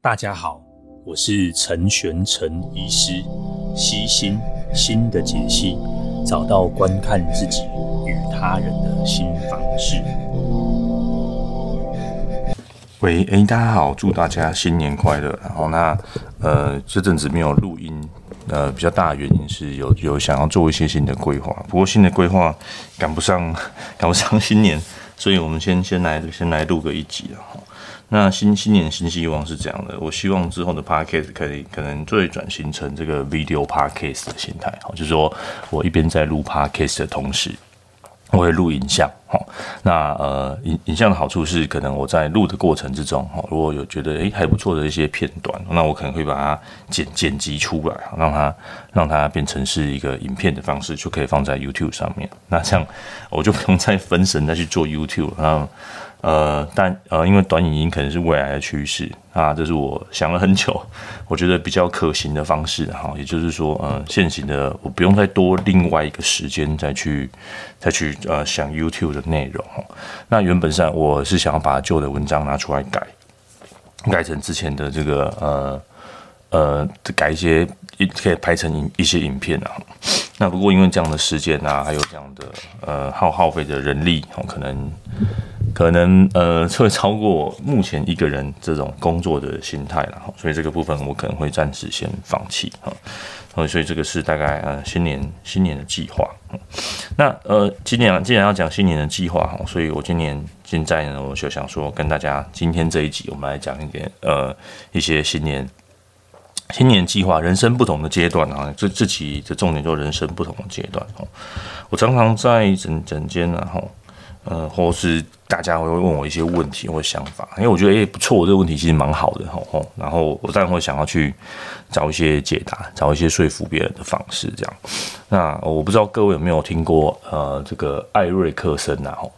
大家好，我是陈玄陈医师，悉心心的解析，找到观看自己与他人的新方式。喂，哎，大家好，祝大家新年快乐。然后那呃，这阵子没有录音，呃，比较大的原因是有有想要做一些新的规划，不过新的规划赶不上 赶不上新年，所以我们先先来先来录个一集了哈。那新新年新希望是这样的，我希望之后的 podcast 可以可能最转型成这个 video podcast 的形态，好，就是说我一边在录 podcast 的同时，我会录影像，好，那呃影影像的好处是，可能我在录的过程之中，哈，如果有觉得诶还不错的一些片段，那我可能会把它剪剪辑出来，让它让它变成是一个影片的方式，就可以放在 YouTube 上面。那这样我就不用再分神再去做 YouTube，然后。呃，但呃，因为短影音可能是未来的趋势啊，这是我想了很久，我觉得比较可行的方式哈。也就是说，呃，现行的我不用再多另外一个时间再去再去呃想 YouTube 的内容。那原本上我是想要把旧的文章拿出来改，改成之前的这个呃呃改一些可以拍成一些影片啊。那不过因为这样的时间啊，还有这样的呃耗耗费的人力，可能。可能呃 会超过目前一个人这种工作的心态了哈，所以这个部分我可能会暂时先放弃哈，所以这个是大概呃新年新年的计划。那呃今年既然要讲新年的计划哈，所以我今年现在呢我就想说跟大家今天这一集我们来讲一点呃一些新年新年计划，人生不同的阶段啊，这这期的重点就人生不同的阶段哦。我常常在诊诊间然后。呃，或是大家会问我一些问题或想法，因为我觉得诶不错，这个问题其实蛮好的吼，然后我当然会想要去找一些解答，找一些说服别人的方式，这样。那我不知道各位有没有听过呃这个艾瑞克森啊吼，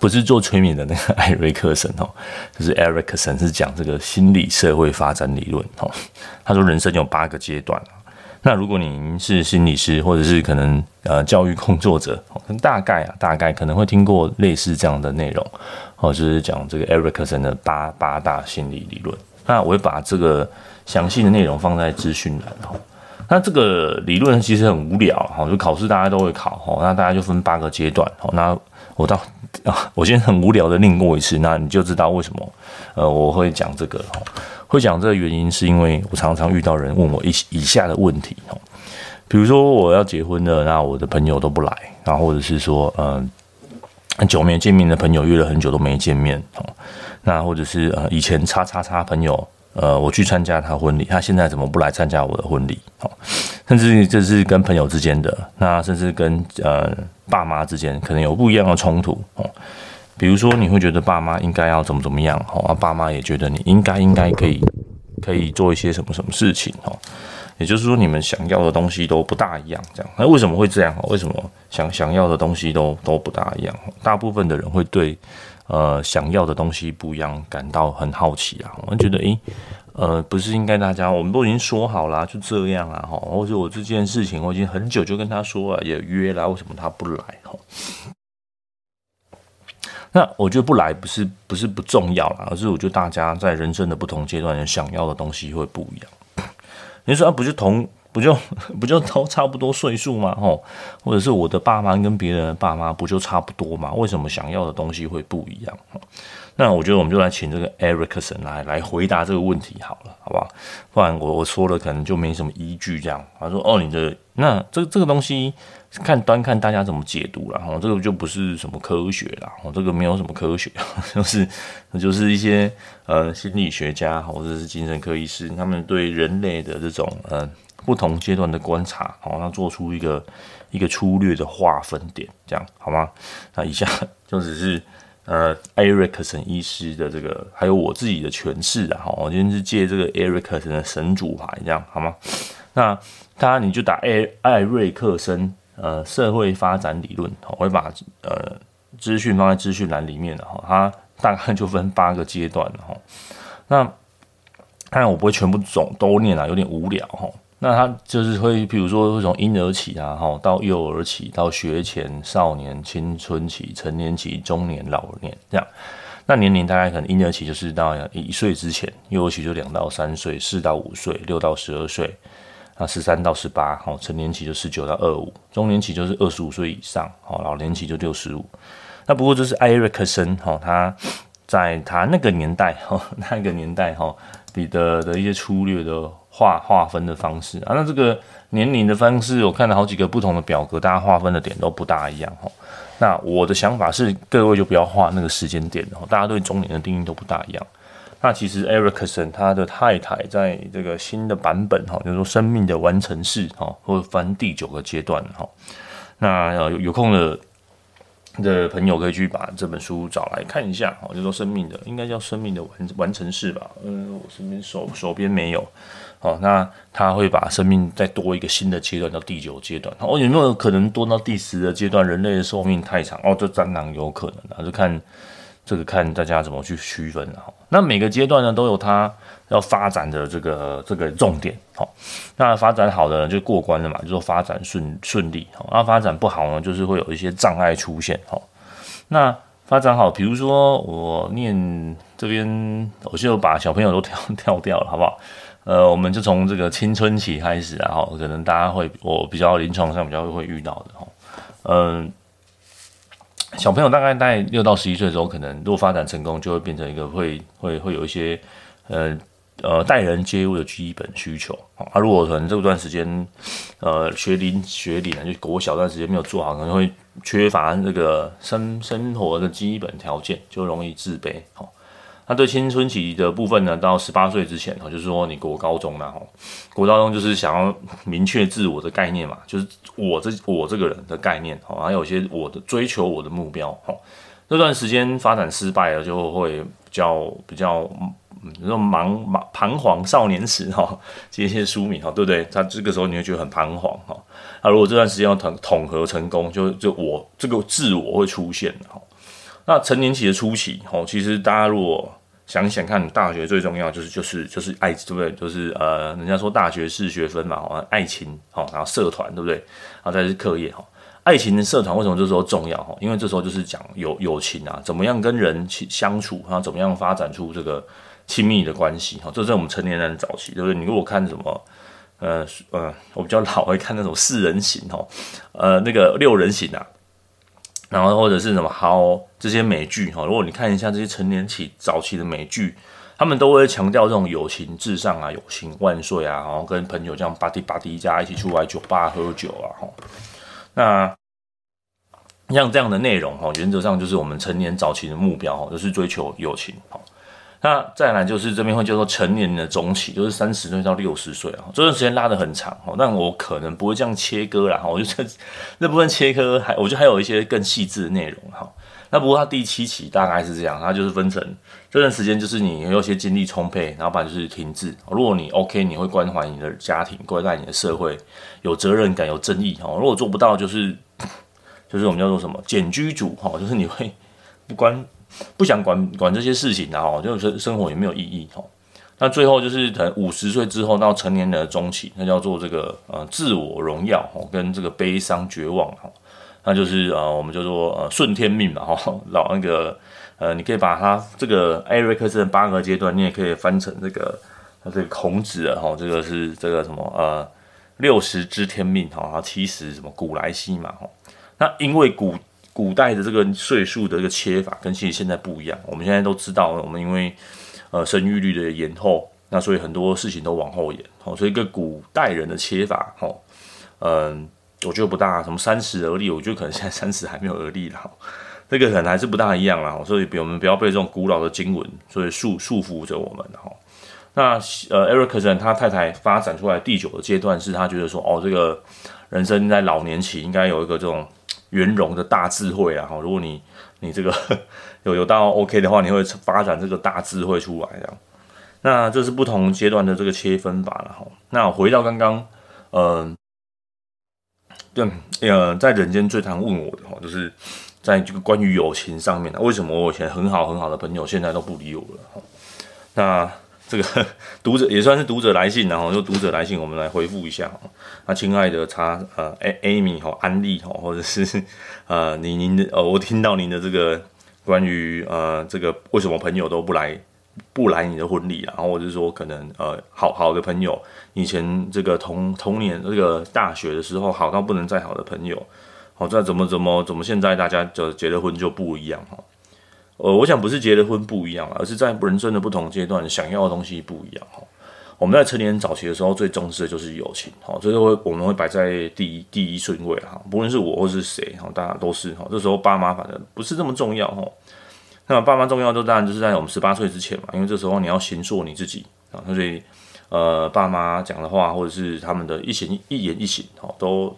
不是做催眠的那个 艾瑞克森哦，就是 Erikson 是讲这个心理社会发展理论吼，他说人生有八个阶段。那如果您是心理师，或者是可能呃教育工作者，大概啊大概可能会听过类似这样的内容，哦，就是讲这个艾瑞克森的八八大心理理论。那我会把这个详细的内容放在资讯栏哈。那这个理论其实很无聊哈，就考试大家都会考哈，那大家就分八个阶段。好，那我到啊，我今天很无聊的念过一次，那你就知道为什么呃我会讲这个哈。会讲这个原因，是因为我常常遇到人问我以以下的问题哦，比如说我要结婚了，那我的朋友都不来，然后或者是说，嗯，很久没见面的朋友约了很久都没见面哦，那或者是呃以前叉叉叉朋友，呃，我去参加他婚礼，他现在怎么不来参加我的婚礼？哦，甚至这是跟朋友之间的，那甚至跟呃爸妈之间可能有不一样的冲突哦。比如说，你会觉得爸妈应该要怎么怎么样，哈，啊，爸妈也觉得你应该应该可以可以做一些什么什么事情，哦，也就是说，你们想要的东西都不大一样，这样，那为什么会这样？为什么想想要的东西都都不大一样？大部分的人会对呃想要的东西不一样感到很好奇啊，我觉得，诶，呃，不是应该大家我们都已经说好了，就这样啊，哈，或者我这件事情我已经很久就跟他说了，也约了，为什么他不来？哈。那我觉得不来不是不是不重要啦，而是我觉得大家在人生的不同阶段想要的东西会不一样。你说啊，不就同不就 不就都差不多岁数吗？吼，或者是我的爸妈跟别人的爸妈不就差不多吗？为什么想要的东西会不一样？那我觉得我们就来请这个 Ericson 来来回答这个问题好了，好不好？不然我我说了可能就没什么依据这样。他说哦，你的那这这个东西。看端看大家怎么解读了哈，这个就不是什么科学啦，哦，这个没有什么科学，就是就是一些呃心理学家或者是精神科医师，他们对人类的这种呃不同阶段的观察，好，那做出一个一个粗略的划分点，这样好吗？那以下就只是呃艾瑞克森医师的这个，还有我自己的诠释啊，哈，我今天是借这个艾瑞克森的神主牌，这样好吗？那大家你就打艾艾瑞克森。呃，社会发展理论，我会把呃资讯放在资讯栏里面的哈，它大概就分八个阶段哈。那当然我不会全部总都念啊，有点无聊哈。那他就是会，比如说会从婴儿期啊，哈，到幼儿期，到学前、少年、青春期、成年期、中年、老年这样。那年龄大概可能婴儿期就是到一岁之前，幼儿期就两到三岁，四到五岁，六到十二岁，啊，十三到十八，好，成年期就十九到二五，中年期就是二十五岁以上，好，老年期就六十五。那不过这是艾瑞克森，哈，他在他那个年代，哈，那个年代，哈，彼得的一些粗略的划划分的方式啊，那这个年龄的方式，我看了好几个不同的表格，大家划分的点都不大一样，哈。那我的想法是，各位就不要画那个时间点哦。大家对中年的定义都不大一样。那其实 Ericson 他的太太在这个新的版本哈，就是说生命的完成式哈，或者翻第九个阶段哈。那有有空的的朋友可以去把这本书找来看一下哦，就是说生命的应该叫生命的完完成式吧。嗯，我身边手手边没有。哦，那他会把生命再多一个新的阶段到第九阶段。哦，有没有可能多到第十的阶段？人类的寿命太长哦，这当然有可能啊，就看这个看大家怎么去区分哈。那每个阶段呢都有它要发展的这个这个重点。好，那发展好的人就过关了嘛，就说发展顺顺利。好，那发展不好呢，就是会有一些障碍出现。好，那发展好，比如说我念这边，我就把小朋友都跳 跳掉了，好不好？呃，我们就从这个青春期开始，然后可能大家会，我比较临床上比较会遇到的哈，嗯，小朋友大概在六到十一岁的时候，可能如果发展成功，就会变成一个会会会有一些，呃呃待人接物的基本需求啊。如果可能这段时间，呃学龄学龄就国小段时间没有做好，可能会缺乏这个生生活的基本条件，就容易自卑哈。那对青春期的部分呢，到十八岁之前哈，就是说你国高中啦，哈，国高中就是想要明确自我的概念嘛，就是我这我这个人的概念哈，还有一些我的追求我的目标哈。那段时间发展失败了，就会比较比较，嗯，那种茫茫彷徨少年时哈，这些书名哈，对不对？他这个时候你会觉得很彷徨哈。那如果这段时间要统统合成功，就就我这个自我会出现哈。那成年期的初期，吼，其实大家如果想想看，你大学最重要就是就是就是爱，对不对？就是呃，人家说大学是学分嘛，爱情，吼，然后社团，对不对？然后再是课业，吼，爱情的社团为什么这时候重要？吼，因为这时候就是讲友友情啊，怎么样跟人去相处，然后怎么样发展出这个亲密的关系，吼，这是我们成年人的早期，对不对？你如果看什么，呃呃，我比较老会看那种四人行，吼，呃，那个六人行啊。然后或者是什么好这些美剧哈，如果你看一下这些成年期早期的美剧，他们都会强调这种友情至上啊，友情万岁啊，然后跟朋友这样吧唧吧唧家一起出来酒吧喝酒啊，哈，那像这样的内容哈，原则上就是我们成年早期的目标哈，就是追求友情哈。那再来就是这边会叫做成年的中期，就是三十岁到六十岁啊，这段时间拉得很长哦。但我可能不会这样切割啦，我就这那部分切割还，我觉得还有一些更细致的内容哈。那不过它第七期大概是这样，它就是分成这段时间就是你有些精力充沛，然后不然就是停滞。如果你 OK，你会关怀你的家庭，关爱你的社会，有责任感，有正义哈。如果做不到，就是 就是我们叫做什么简居主哈，就是你会 不关。不想管管这些事情的哈，就是生活也没有意义哈。那最后就是等五十岁之后到成年人的中期，那叫做这个呃自我荣耀哈，跟这个悲伤绝望哈。那就是呃我们叫做呃顺天命嘛哈，老那个呃你可以把它这个艾瑞克森的八个阶段，你也可以翻成这个这个孔子啊哈，这个是这个什么呃六十知天命哈，七十什么古来稀嘛哈。那因为古古代的这个岁数的这个切法跟其实现在不一样。我们现在都知道，我们因为呃生育率的延后，那所以很多事情都往后延。哦，所以一个古代人的切法，哦，嗯，我觉得不大。什么三十而立，我觉得可能现在三十还没有而立了。这个可能还是不大一样啦。所以，比我们不要被这种古老的经文所以束束缚着我们。哈，那呃，Ericson 他太太发展出来第九个阶段是他觉得说，哦，这个人生在老年期应该有一个这种。圆融的大智慧啊！哈，如果你你这个 有有到 OK 的话，你会发展这个大智慧出来的。那这是不同阶段的这个切分法了哈。那回到刚刚，嗯，对，呃，在人间最常问我的哈，就是在这个关于友情上面，为什么我以前很好很好的朋友现在都不理我了？那。这个 读者也算是读者来信，然后就读者来信，我们来回复一下。那亲爱的他呃，Amy 哈，安利哈，或者是呃，您您的呃，我听到您的这个关于呃这个为什么朋友都不来不来你的婚礼，然后或者是说可能呃好好的朋友，以前这个童童年这个大学的时候好到不能再好的朋友，好在怎么怎么怎么现在大家就结了婚就不一样哈。呃，我想不是结了婚不一样，而是在人生的不同阶段想要的东西不一样哈。我们在成年早期的时候最重视的就是友情，哈，这个会我们会摆在第一第一顺位哈，不论是我或是谁哈，大家都是哈。这时候爸妈反正不是这么重要哈。那么爸妈重要的当然就是在我们十八岁之前嘛，因为这时候你要先做你自己啊，所以呃，爸妈讲的话或者是他们的一言一言一行哈，都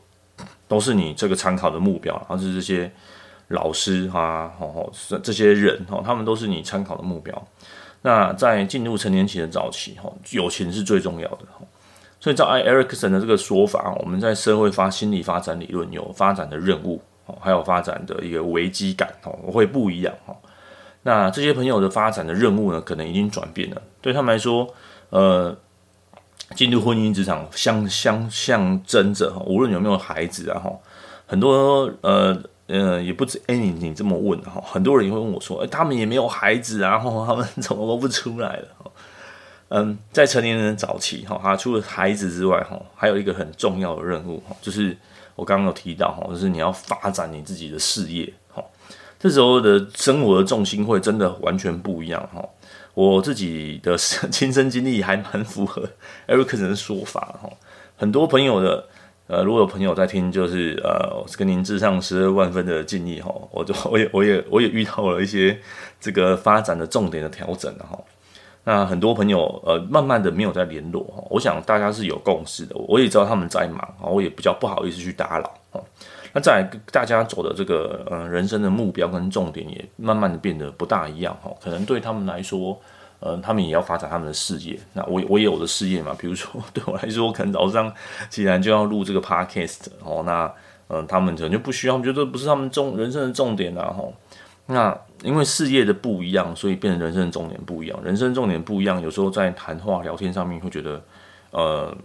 都是你这个参考的目标，然后是这些老师哈，吼这这些人哈，他们都是你参考的目标。那在进入成年期的早期，哈，友情是最重要的，所以照艾瑞克森的这个说法，我们在社会发心理发展理论有发展的任务，还有发展的一个危机感，哈，会不一样，哈。那这些朋友的发展的任务呢，可能已经转变了。对他们来说，呃，进入婚姻职场相相象征着，哈，无论有没有孩子啊，哈，很多呃。呃，也不止哎，你你这么问哈，很多人也会问我说，哎，他们也没有孩子啊，然 后他们怎么都不出来了？嗯，在成年人早期哈，他除了孩子之外哈，还有一个很重要的任务哈，就是我刚刚有提到哈，就是你要发展你自己的事业哈。这时候的生活的重心会真的完全不一样哈。我自己的亲身经历还蛮符合艾瑞克森的说法哈，很多朋友的。呃，如果有朋友在听，就是呃，跟您致上十二万分的敬意哈，我就我也我也我也遇到了一些这个发展的重点的调整哈。那很多朋友呃，慢慢的没有再联络哈，我想大家是有共识的，我也知道他们在忙啊，我也比较不好意思去打扰哈。那再来大家走的这个呃人生的目标跟重点也慢慢的变得不大一样哈，可能对他们来说。呃，他们也要发展他们的事业。那我我也有我的事业嘛，比如说对我来说，可能早上既然就要录这个 podcast 哦，那嗯、他们可能就不需要，觉得不是他们重人生的重点啊吼。那因为事业的不一样，所以变成人生的重点不一样。人生重点不一样，有时候在谈话聊天上面会觉得呃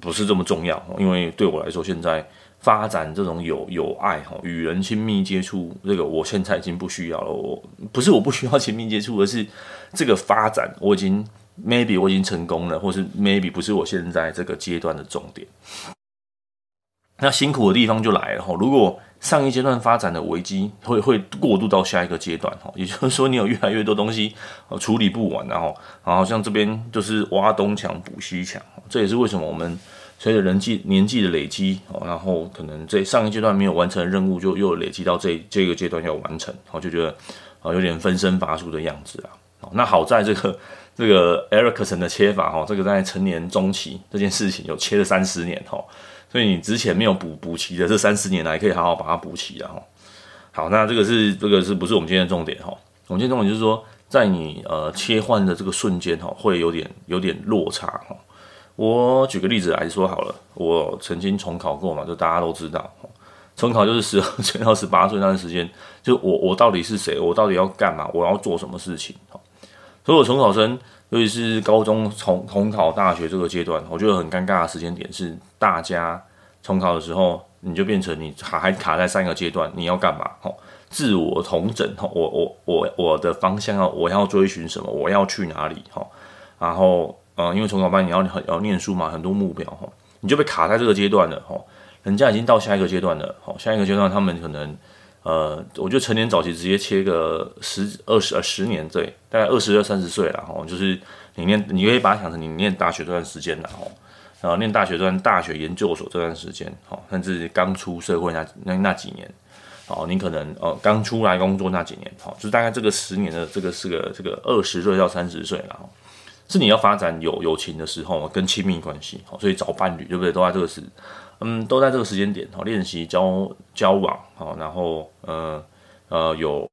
不是这么重要。因为对我来说，现在。发展这种友友爱哈，与人亲密接触，这个我现在已经不需要了。我不是我不需要亲密接触，而是这个发展我已经 maybe 我已经成功了，或是 maybe 不是我现在这个阶段的重点。那辛苦的地方就来了哈。如果上一阶段发展的危机会会过渡到下一个阶段哈，也就是说你有越来越多东西处理不完，然后然后像这边就是挖东墙补西墙，这也是为什么我们。随着人际年纪的累积，哦，然后可能在上一阶段没有完成任务，就又累积到这这个阶段要完成，然后就觉得啊有点分身乏术的样子啊。那好在这个这个艾瑞克森的切法哈，这个在成年中期这件事情有切了三十年哈，所以你之前没有补补齐的这三十年来可以好好把它补齐了哈。好，那这个是这个是不是我们今天的重点哈？我们今天重点就是说，在你呃切换的这个瞬间哈，会有点有点落差哈。我举个例子来说好了，我曾经重考过嘛，就大家都知道，重考就是十二岁到十八岁那段时间，就我我到底是谁，我到底要干嘛，我要做什么事情，所以我重考生，尤其是高中重重考大学这个阶段，我觉得很尴尬的时间点是，大家重考的时候，你就变成你还还卡在三个阶段，你要干嘛？哈，自我重整，哈，我我我我的方向要我要追寻什么，我要去哪里？哈，然后。嗯、因为从小班你要很要念书嘛，很多目标哈，你就被卡在这个阶段了哈。人家已经到下一个阶段了，好，下一个阶段他们可能呃，我觉得成年早期直接切个十二十呃十年对，大概二十二三十岁了哈，就是你念你可以把它想成你念大学这段时间了哈，然后念大学这段大学研究所这段时间哈，甚至刚出社会那那那几年，哦，你可能呃刚出来工作那几年，好，就是大概这个十年的这个是个这个二十岁到三十岁了。是你要发展有友情的时候，跟亲密关系，好，所以找伴侣，对不对？都在这个时，嗯，都在这个时间点，好，练习交交往，好，然后，呃，呃，有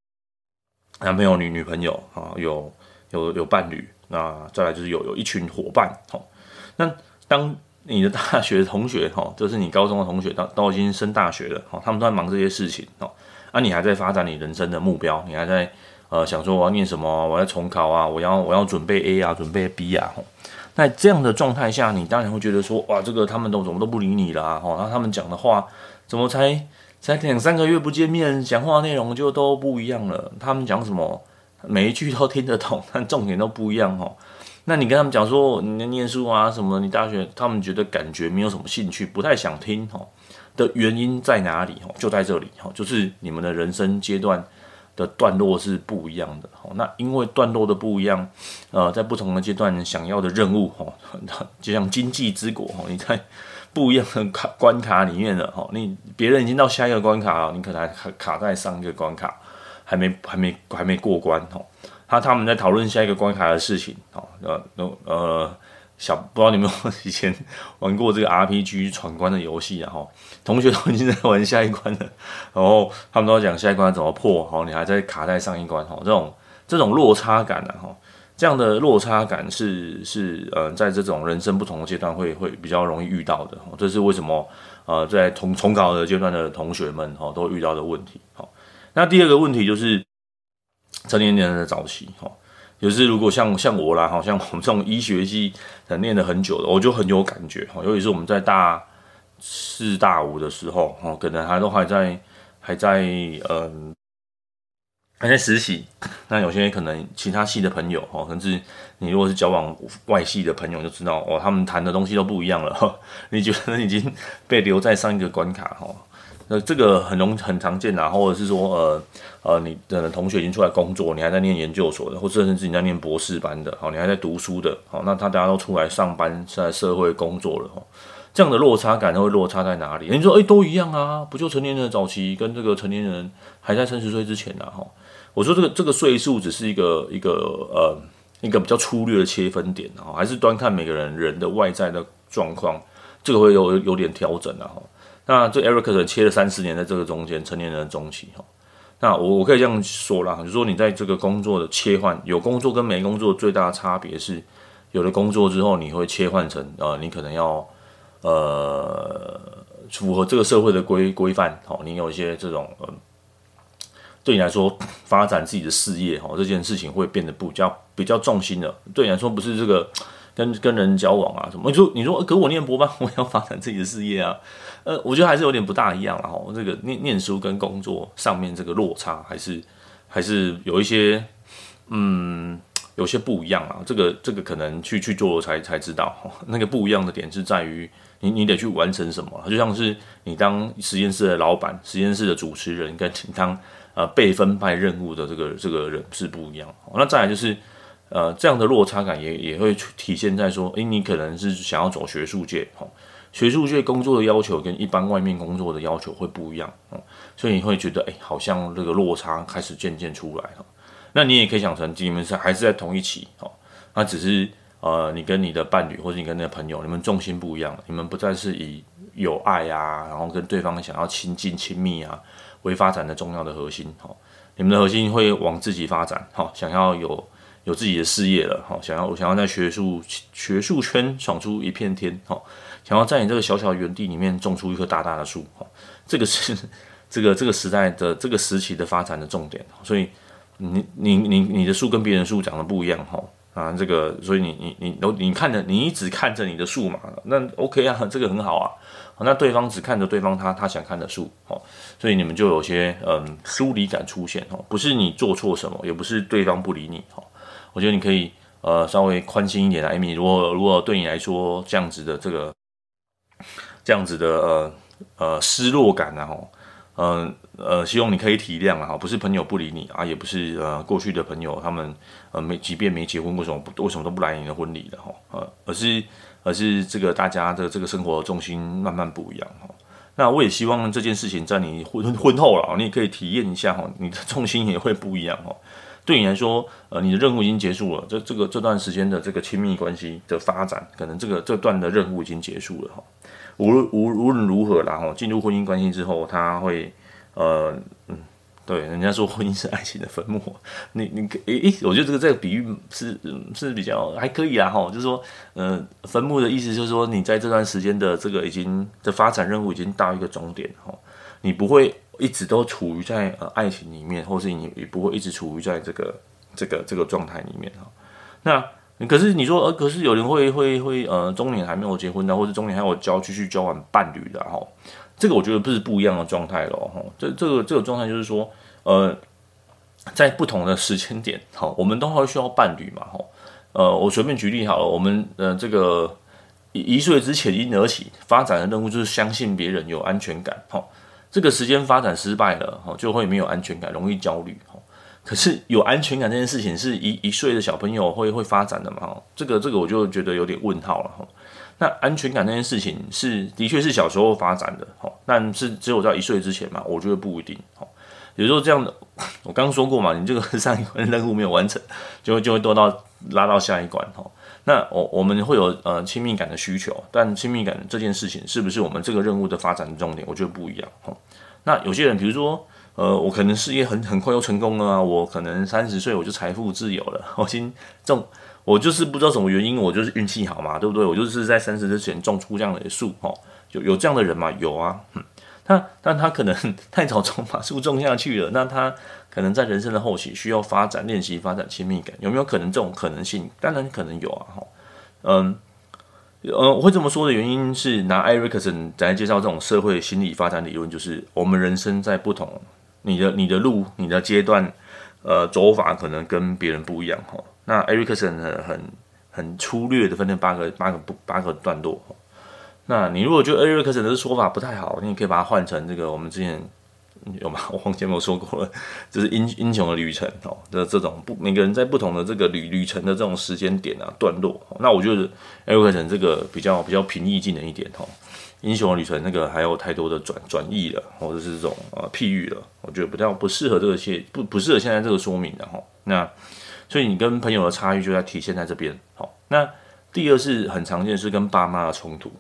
男朋友、女女朋友，啊，有有有伴侣，那再来就是有有一群伙伴，好，那当你的大学同学，哈，就是你高中的同学，都都已经升大学了，好，他们都在忙这些事情，哦，那你还在发展你人生的目标，你还在。呃，想说我要念什么，我要重考啊，我要我要准备 A 啊，准备 B 啊。那这样的状态下，你当然会觉得说，哇，这个他们都怎么都不理你啦，哈，那他们讲的话怎么才才两三个月不见面，讲话内容就都不一样了。他们讲什么，每一句都听得懂，但重点都不一样哦。那你跟他们讲说你念书啊什么，你大学，他们觉得感觉没有什么兴趣，不太想听哦。的原因在哪里？哦，就在这里哦，就是你们的人生阶段的段落是不一样的哦。那因为段落的不一样，呃，在不同的阶段想要的任务哦，就像经济之国哦，你在不一样的卡关卡里面了哦。你别人已经到下一个关卡了，你可能还卡在上一个关卡，还没还没还没过关哦。他他们在讨论下一个关卡的事情哦，呃呃。小不知道你们有有以前玩过这个 RPG 闯关的游戏啊？哈，同学都已经在玩下一关了，然后他们都在讲下一关怎么破，好，你还在卡在上一关，哈，这种这种落差感啊，哈，这样的落差感是是呃，在这种人生不同的阶段会会比较容易遇到的，这是为什么？呃，在重重考的阶段的同学们，哈，都遇到的问题，好，那第二个问题就是成年人的早期，哈。就是如果像像我啦，好像我们这种医学系的念了很久的，我就很有感觉哈。尤其是我们在大四大五的时候，哦，可能还都还在还在嗯还在实习。那有些可能其他系的朋友哦，甚至你如果是交往外系的朋友，就知道哦，他们谈的东西都不一样了。你觉得已经被留在上一个关卡哈？那这个很容很常见啊，或者是说呃。呃，你的同学已经出来工作，你还在念研究所的，或者甚至你在念博士班的，好，你还在读书的，好，那他大家都出来上班，在社会工作了，哦，这样的落差感会落差在哪里？你说，诶，都一样啊，不就成年人的早期跟这个成年人还在三十岁之前呢，哈，我说这个这个岁数只是一个一个呃一个比较粗略的切分点，哈，还是端看每个人人的外在的状况，这个会有有点调整的，哈，那这 Eric 切了三十年在这个中间，成年人的中期，哈。那我我可以这样说啦，就说你在这个工作的切换，有工作跟没工作最大的差别是，有了工作之后，你会切换成呃，你可能要呃符合这个社会的规规范，好，你有一些这种呃，对你来说发展自己的事业，哈，这件事情会变得比较比较重心的。对你来说不是这个跟跟人交往啊什么，你说你说，可我念博班，我要发展自己的事业啊。呃，我觉得还是有点不大一样了。哈，这个念念书跟工作上面这个落差，还是还是有一些，嗯，有些不一样啊。这个这个可能去去做才才知道，那个不一样的点是在于你你得去完成什么，就像是你当实验室的老板、实验室的主持人，跟你当呃被分派任务的这个这个人是不一样。那再来就是呃这样的落差感也也会体现在说，诶，你可能是想要走学术界，哦。学术界工作的要求跟一般外面工作的要求会不一样，所以你会觉得，哎，好像这个落差开始渐渐出来了。那你也可以想成，你们是还是在同一期，哦，那只是呃，你跟你的伴侣或者你跟你的朋友，你们重心不一样，你们不再是以有爱啊，然后跟对方想要亲近亲密啊为发展的重要的核心，哈，你们的核心会往自己发展，哈，想要有有自己的事业了，哈，想要想要在学术学术圈闯出一片天，哈。想要在你这个小小园地里面种出一棵大大的树，哈，这个是这个这个时代的这个时期的发展的重点。所以你你你你的树跟别人树长得不一样，哈啊，这个所以你你你都你看着你一直看着你的树嘛，那 OK 啊，这个很好啊。那对方只看着对方他他想看的树，哦，所以你们就有些嗯疏离感出现，哦，不是你做错什么，也不是对方不理你，哈，我觉得你可以呃稍微宽心一点来，艾米，如果如果对你来说这样子的这个。这样子的呃呃失落感然后，嗯，呃希望你可以体谅啊哈，不是朋友不理你啊，也不是呃过去的朋友他们呃没即便没结婚，为什么不为什么都不来你的婚礼的哈，呃而是而是这个大家的这个生活重心慢慢不一样哈。那我也希望这件事情在你婚婚后了，你也可以体验一下哈，你的重心也会不一样哈。对你来说，呃，你的任务已经结束了，这这个这段时间的这个亲密关系的发展，可能这个这段的任务已经结束了哈。无论无无论如何啦哈，进入婚姻关系之后，他会呃嗯，对，人家说婚姻是爱情的坟墓，你你诶诶，我觉得这个这个比喻是是比较还可以啦哈，就是说，呃，坟墓的意思就是说，你在这段时间的这个已经的发展任务已经到一个终点哈，你不会一直都处于在呃爱情里面，或是你也不会一直处于在这个这个这个状态里面哈，那。可是你说，呃，可是有人会会会，呃，中年还没有结婚的，或者中年还有交继续交往伴侣的，哈，这个我觉得不是不一样的状态咯。哈。这这个这个状态就是说，呃，在不同的时间点，好，我们都会需要伴侣嘛，哈。呃，我随便举例好了，我们呃这个一一岁之前婴儿期发展的任务就是相信别人有安全感，哈。这个时间发展失败了，哈，就会没有安全感，容易焦虑，哈。可是有安全感这件事情是一一岁的小朋友会会发展的嘛？这个这个我就觉得有点问号了，哈。那安全感这件事情是的确是小时候发展的，哦，但是只有在一岁之前嘛，我觉得不一定，哦。有时候这样的，我刚说过嘛，你这个上一关任务没有完成，就会就会多到拉到下一关，哈。那我我们会有呃亲密感的需求，但亲密感这件事情是不是我们这个任务的发展的重点？我觉得不一样，哦。那有些人，比如说，呃，我可能事业很很快又成功了啊，我可能三十岁我就财富自由了，我今这种。我就是不知道什么原因，我就是运气好嘛，对不对？我就是在三十之前种出这样的树，哦，有有这样的人嘛？有啊，嗯，他但他可能 太早种把树种下去了，那他可能在人生的后期需要发展练习发展亲密感，有没有可能这种可能性？当然可能有啊，哈，嗯，呃，我会这么说的原因是拿艾瑞克森来介绍这种社会心理发展理论，就是我们人生在不同，你的你的路，你的阶段，呃，走法可能跟别人不一样，哈。那艾瑞克森很很很粗略的分成八个八个不八个段落。那你如果觉得艾瑞克森的说法不太好，你也可以把它换成这个我们之前有吗？我忘记有没有说过了，就是英英雄的旅程哦这这种不每个人在不同的这个旅旅程的这种时间点啊段落。那我觉得艾瑞克森这个比较比较平易近人一点哦。英雄旅程那个还有太多的转转译了，或者是这种呃譬喻了，我觉得比较不适合这个现不不适合现在这个说明的哈。那。所以你跟朋友的差异就在体现在这边。好，那第二是很常见是跟爸妈的冲突。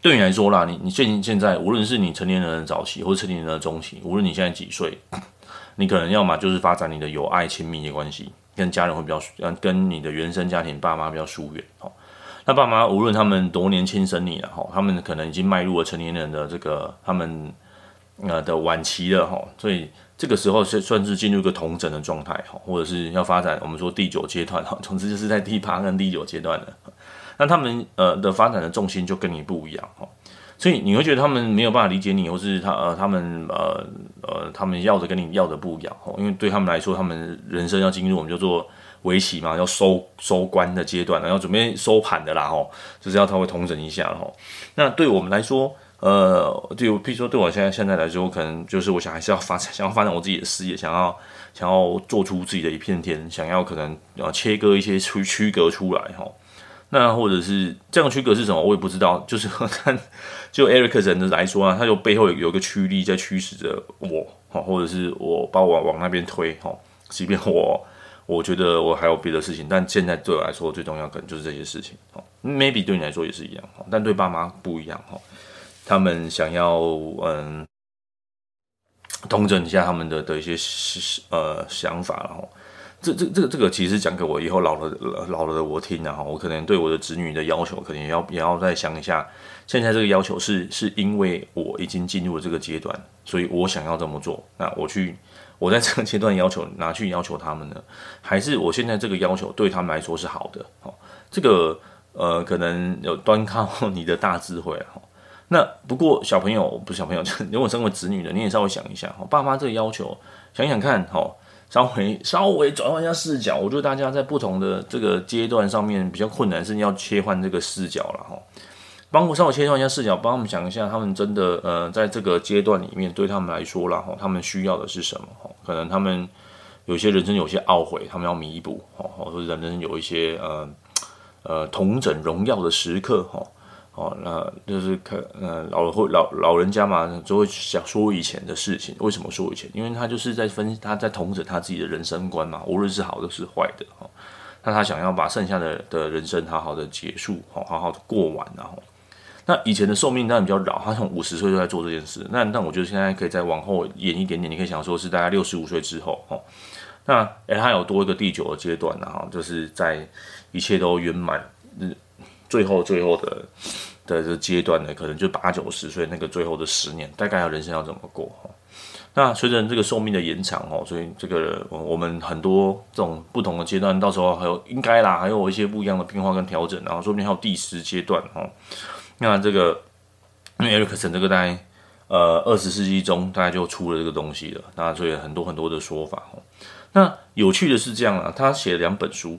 对你来说啦，你你现现在无论是你成年人的早期或者成年人的中期，无论你现在几岁，你可能要么就是发展你的友爱亲密的关系，跟家人会比较，嗯，跟你的原生家庭爸妈比较疏远。好，那爸妈无论他们多年轻生你了，哈，他们可能已经迈入了成年人的这个他们呃的晚期了，哈，所以。这个时候是算是进入一个统整的状态哈，或者是要发展我们说第九阶段哈，总之就是在第八跟第九阶段的，那他们呃的发展的重心就跟你不一样哈，所以你会觉得他们没有办法理解你，或是他呃他们呃呃他们要的跟你要的不一样哈，因为对他们来说，他们人生要进入我们叫做围棋嘛，要收收官的阶段，然后准备收盘的啦吼，就是要他会统整一下吼，那对我们来说。呃，就譬如说，对我现在现在来说，可能就是我想还是要发展，想要发展我自己的事业，想要想要做出自己的一片天，想要可能要切割一些区区隔出来哈。那或者是这样区隔是什么，我也不知道。就是看 就艾瑞克人的来说啊，他就背后有有一个驱力在驱使着我哈，或者是我把我往那边推哈。即便我我觉得我还有别的事情，但现在对我来说最重要可能就是这些事情哦。Maybe 对你来说也是一样哈，但对爸妈不一样哈。他们想要嗯，统整一下他们的的一些呃想法，然后这这这个这个其实讲给我以后老了老了的我听，然后我可能对我的子女的要求，可能也要也要再想一下，现在这个要求是是因为我已经进入了这个阶段，所以我想要这么做，那我去我在这个阶段要求拿去要求他们呢，还是我现在这个要求对他们来说是好的？哦，这个呃可能有端靠 你的大智慧哈。那不过小朋友不是小朋友，就 如果身为子女的，你也稍微想一下，爸妈这个要求，想想看，哈，稍微稍微转换一下视角，我觉得大家在不同的这个阶段上面比较困难，是要切换这个视角了，哈，帮我稍微切换一下视角，帮他们想一下，他们真的呃，在这个阶段里面，对他们来说了，哈，他们需要的是什么？哈，可能他们有些人生有些懊悔，他们要弥补，哈，或者人生有一些呃呃统整荣耀的时刻，哈。哦，那就是可呃，老会老老人家嘛，就会想说以前的事情。为什么说以前？因为他就是在分，他在统整他自己的人生观嘛，无论是好的是坏的哈。那他想要把剩下的的人生好好的结束，好好好的过完，然后那以前的寿命当然比较老，他从五十岁就在做这件事。那那我觉得现在可以再往后延一点点，你可以想说是大概六十五岁之后哦。那诶，他有多一个第九个阶段，然后就是在一切都圆满日。最后，最后的的这阶段呢，可能就八九十岁那个最后的十年，大概要人生要怎么过哈？那随着这个寿命的延长哦，所以这个我们很多这种不同的阶段，到时候还有应该啦，还有一些不一样的变化跟调整，然后说不定还有第十阶段哦。那这个因为 Erikson 这个大概呃二十世纪中大概就出了这个东西了，那所以很多很多的说法哦。那有趣的是这样啊，他写了两本书，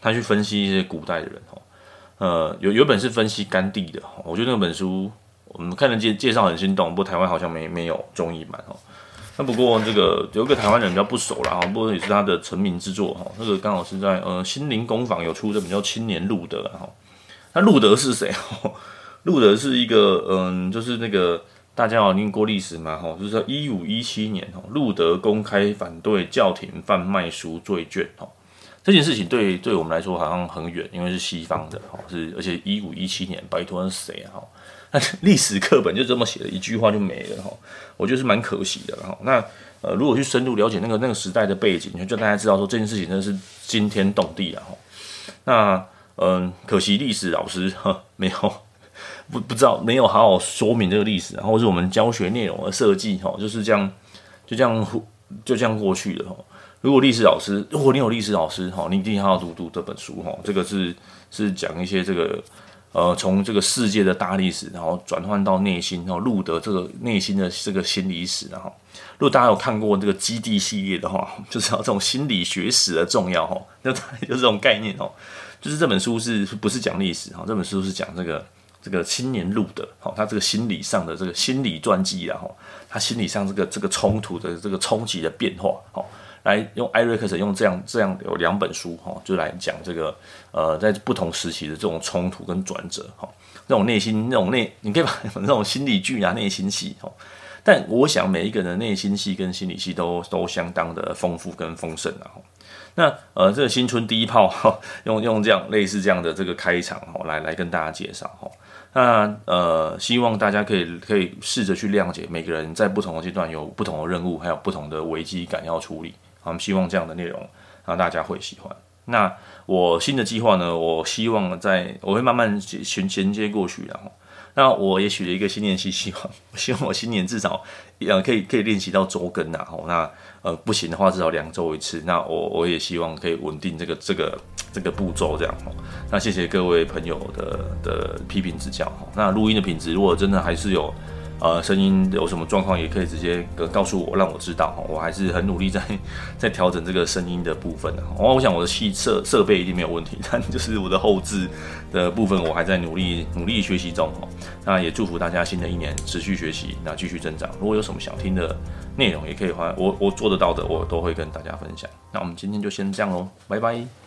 他去分析一些古代的人哦。呃，有有本是分析甘地的，我觉得那本书我们看了介介绍很心动，不过台湾好像没没有中译版哦。那不过这个有个台湾人比较不熟啦，不过也是他的成名之作哈。那个刚好是在呃心灵工坊有出的比较青年路德哈。那路德是谁？路德是一个嗯，就是那个大家有念过历史嘛哈，就是说一五一七年哈，路德公开反对教廷贩卖赎罪券哈。这件事情对对我们来说好像很远，因为是西方的哈，是而且一五一七年，拜托是谁啊？那历史课本就这么写了一句话就没了哈，我觉得是蛮可惜的哈。那呃，如果去深入了解那个那个时代的背景，就大家知道说这件事情真的是惊天动地啊哈。那嗯，可惜历史老师哈没有不不知道没有好好说明这个历史，然后是我们教学内容的设计哈，就是这样就这样就这样过去了哈。如果历史老师，如果你有历史老师哈，你一定要读读这本书哈。这个是是讲一些这个呃，从这个世界的大历史，然后转换到内心，然后路德这个内心的这个心理史，然后如果大家有看过这个基地系列的话，就知道这种心理学史的重要哈。那就这种概念哦，就是这本书是不是讲历史哈？这本书是讲这个这个青年路德哈，他这个心理上的这个心理传记然后他心理上这个这个冲突的这个冲击的变化哈。来用艾瑞克森用这样这样有两本书哈，就来讲这个呃，在不同时期的这种冲突跟转折哈，那种内心那种内，你可以把那种心理剧啊、内心戏哈。但我想每一个人的内心戏跟心理戏都都相当的丰富跟丰盛啊。那呃，这个新春第一炮哈，用用这样类似这样的这个开场哈，来来跟大家介绍哈。那呃，希望大家可以可以试着去谅解每个人在不同的阶段有不同的任务，还有不同的危机感要处理。我们希望这样的内容让大家会喜欢。那我新的计划呢？我希望在我会慢慢衔衔接过去，然后，那我也许了一个新年期希望，我希望我新年至少呃可以可以练习到周更然后，那呃不行的话至少两周一次。那我我也希望可以稳定这个 这个这个步骤这样哦。那谢谢各位朋友的的批评指教。那录音的品质如果真的还是有。呃，声音有什么状况也可以直接告诉我，让我知道。我还是很努力在在调整这个声音的部分的。我想我的器设设备一定没有问题，但就是我的后置的部分，我还在努力努力学习中哈。那也祝福大家新的一年持续学习，那继续增长。如果有什么想听的内容，也可以话我我做得到的，我都会跟大家分享。那我们今天就先这样喽，拜拜。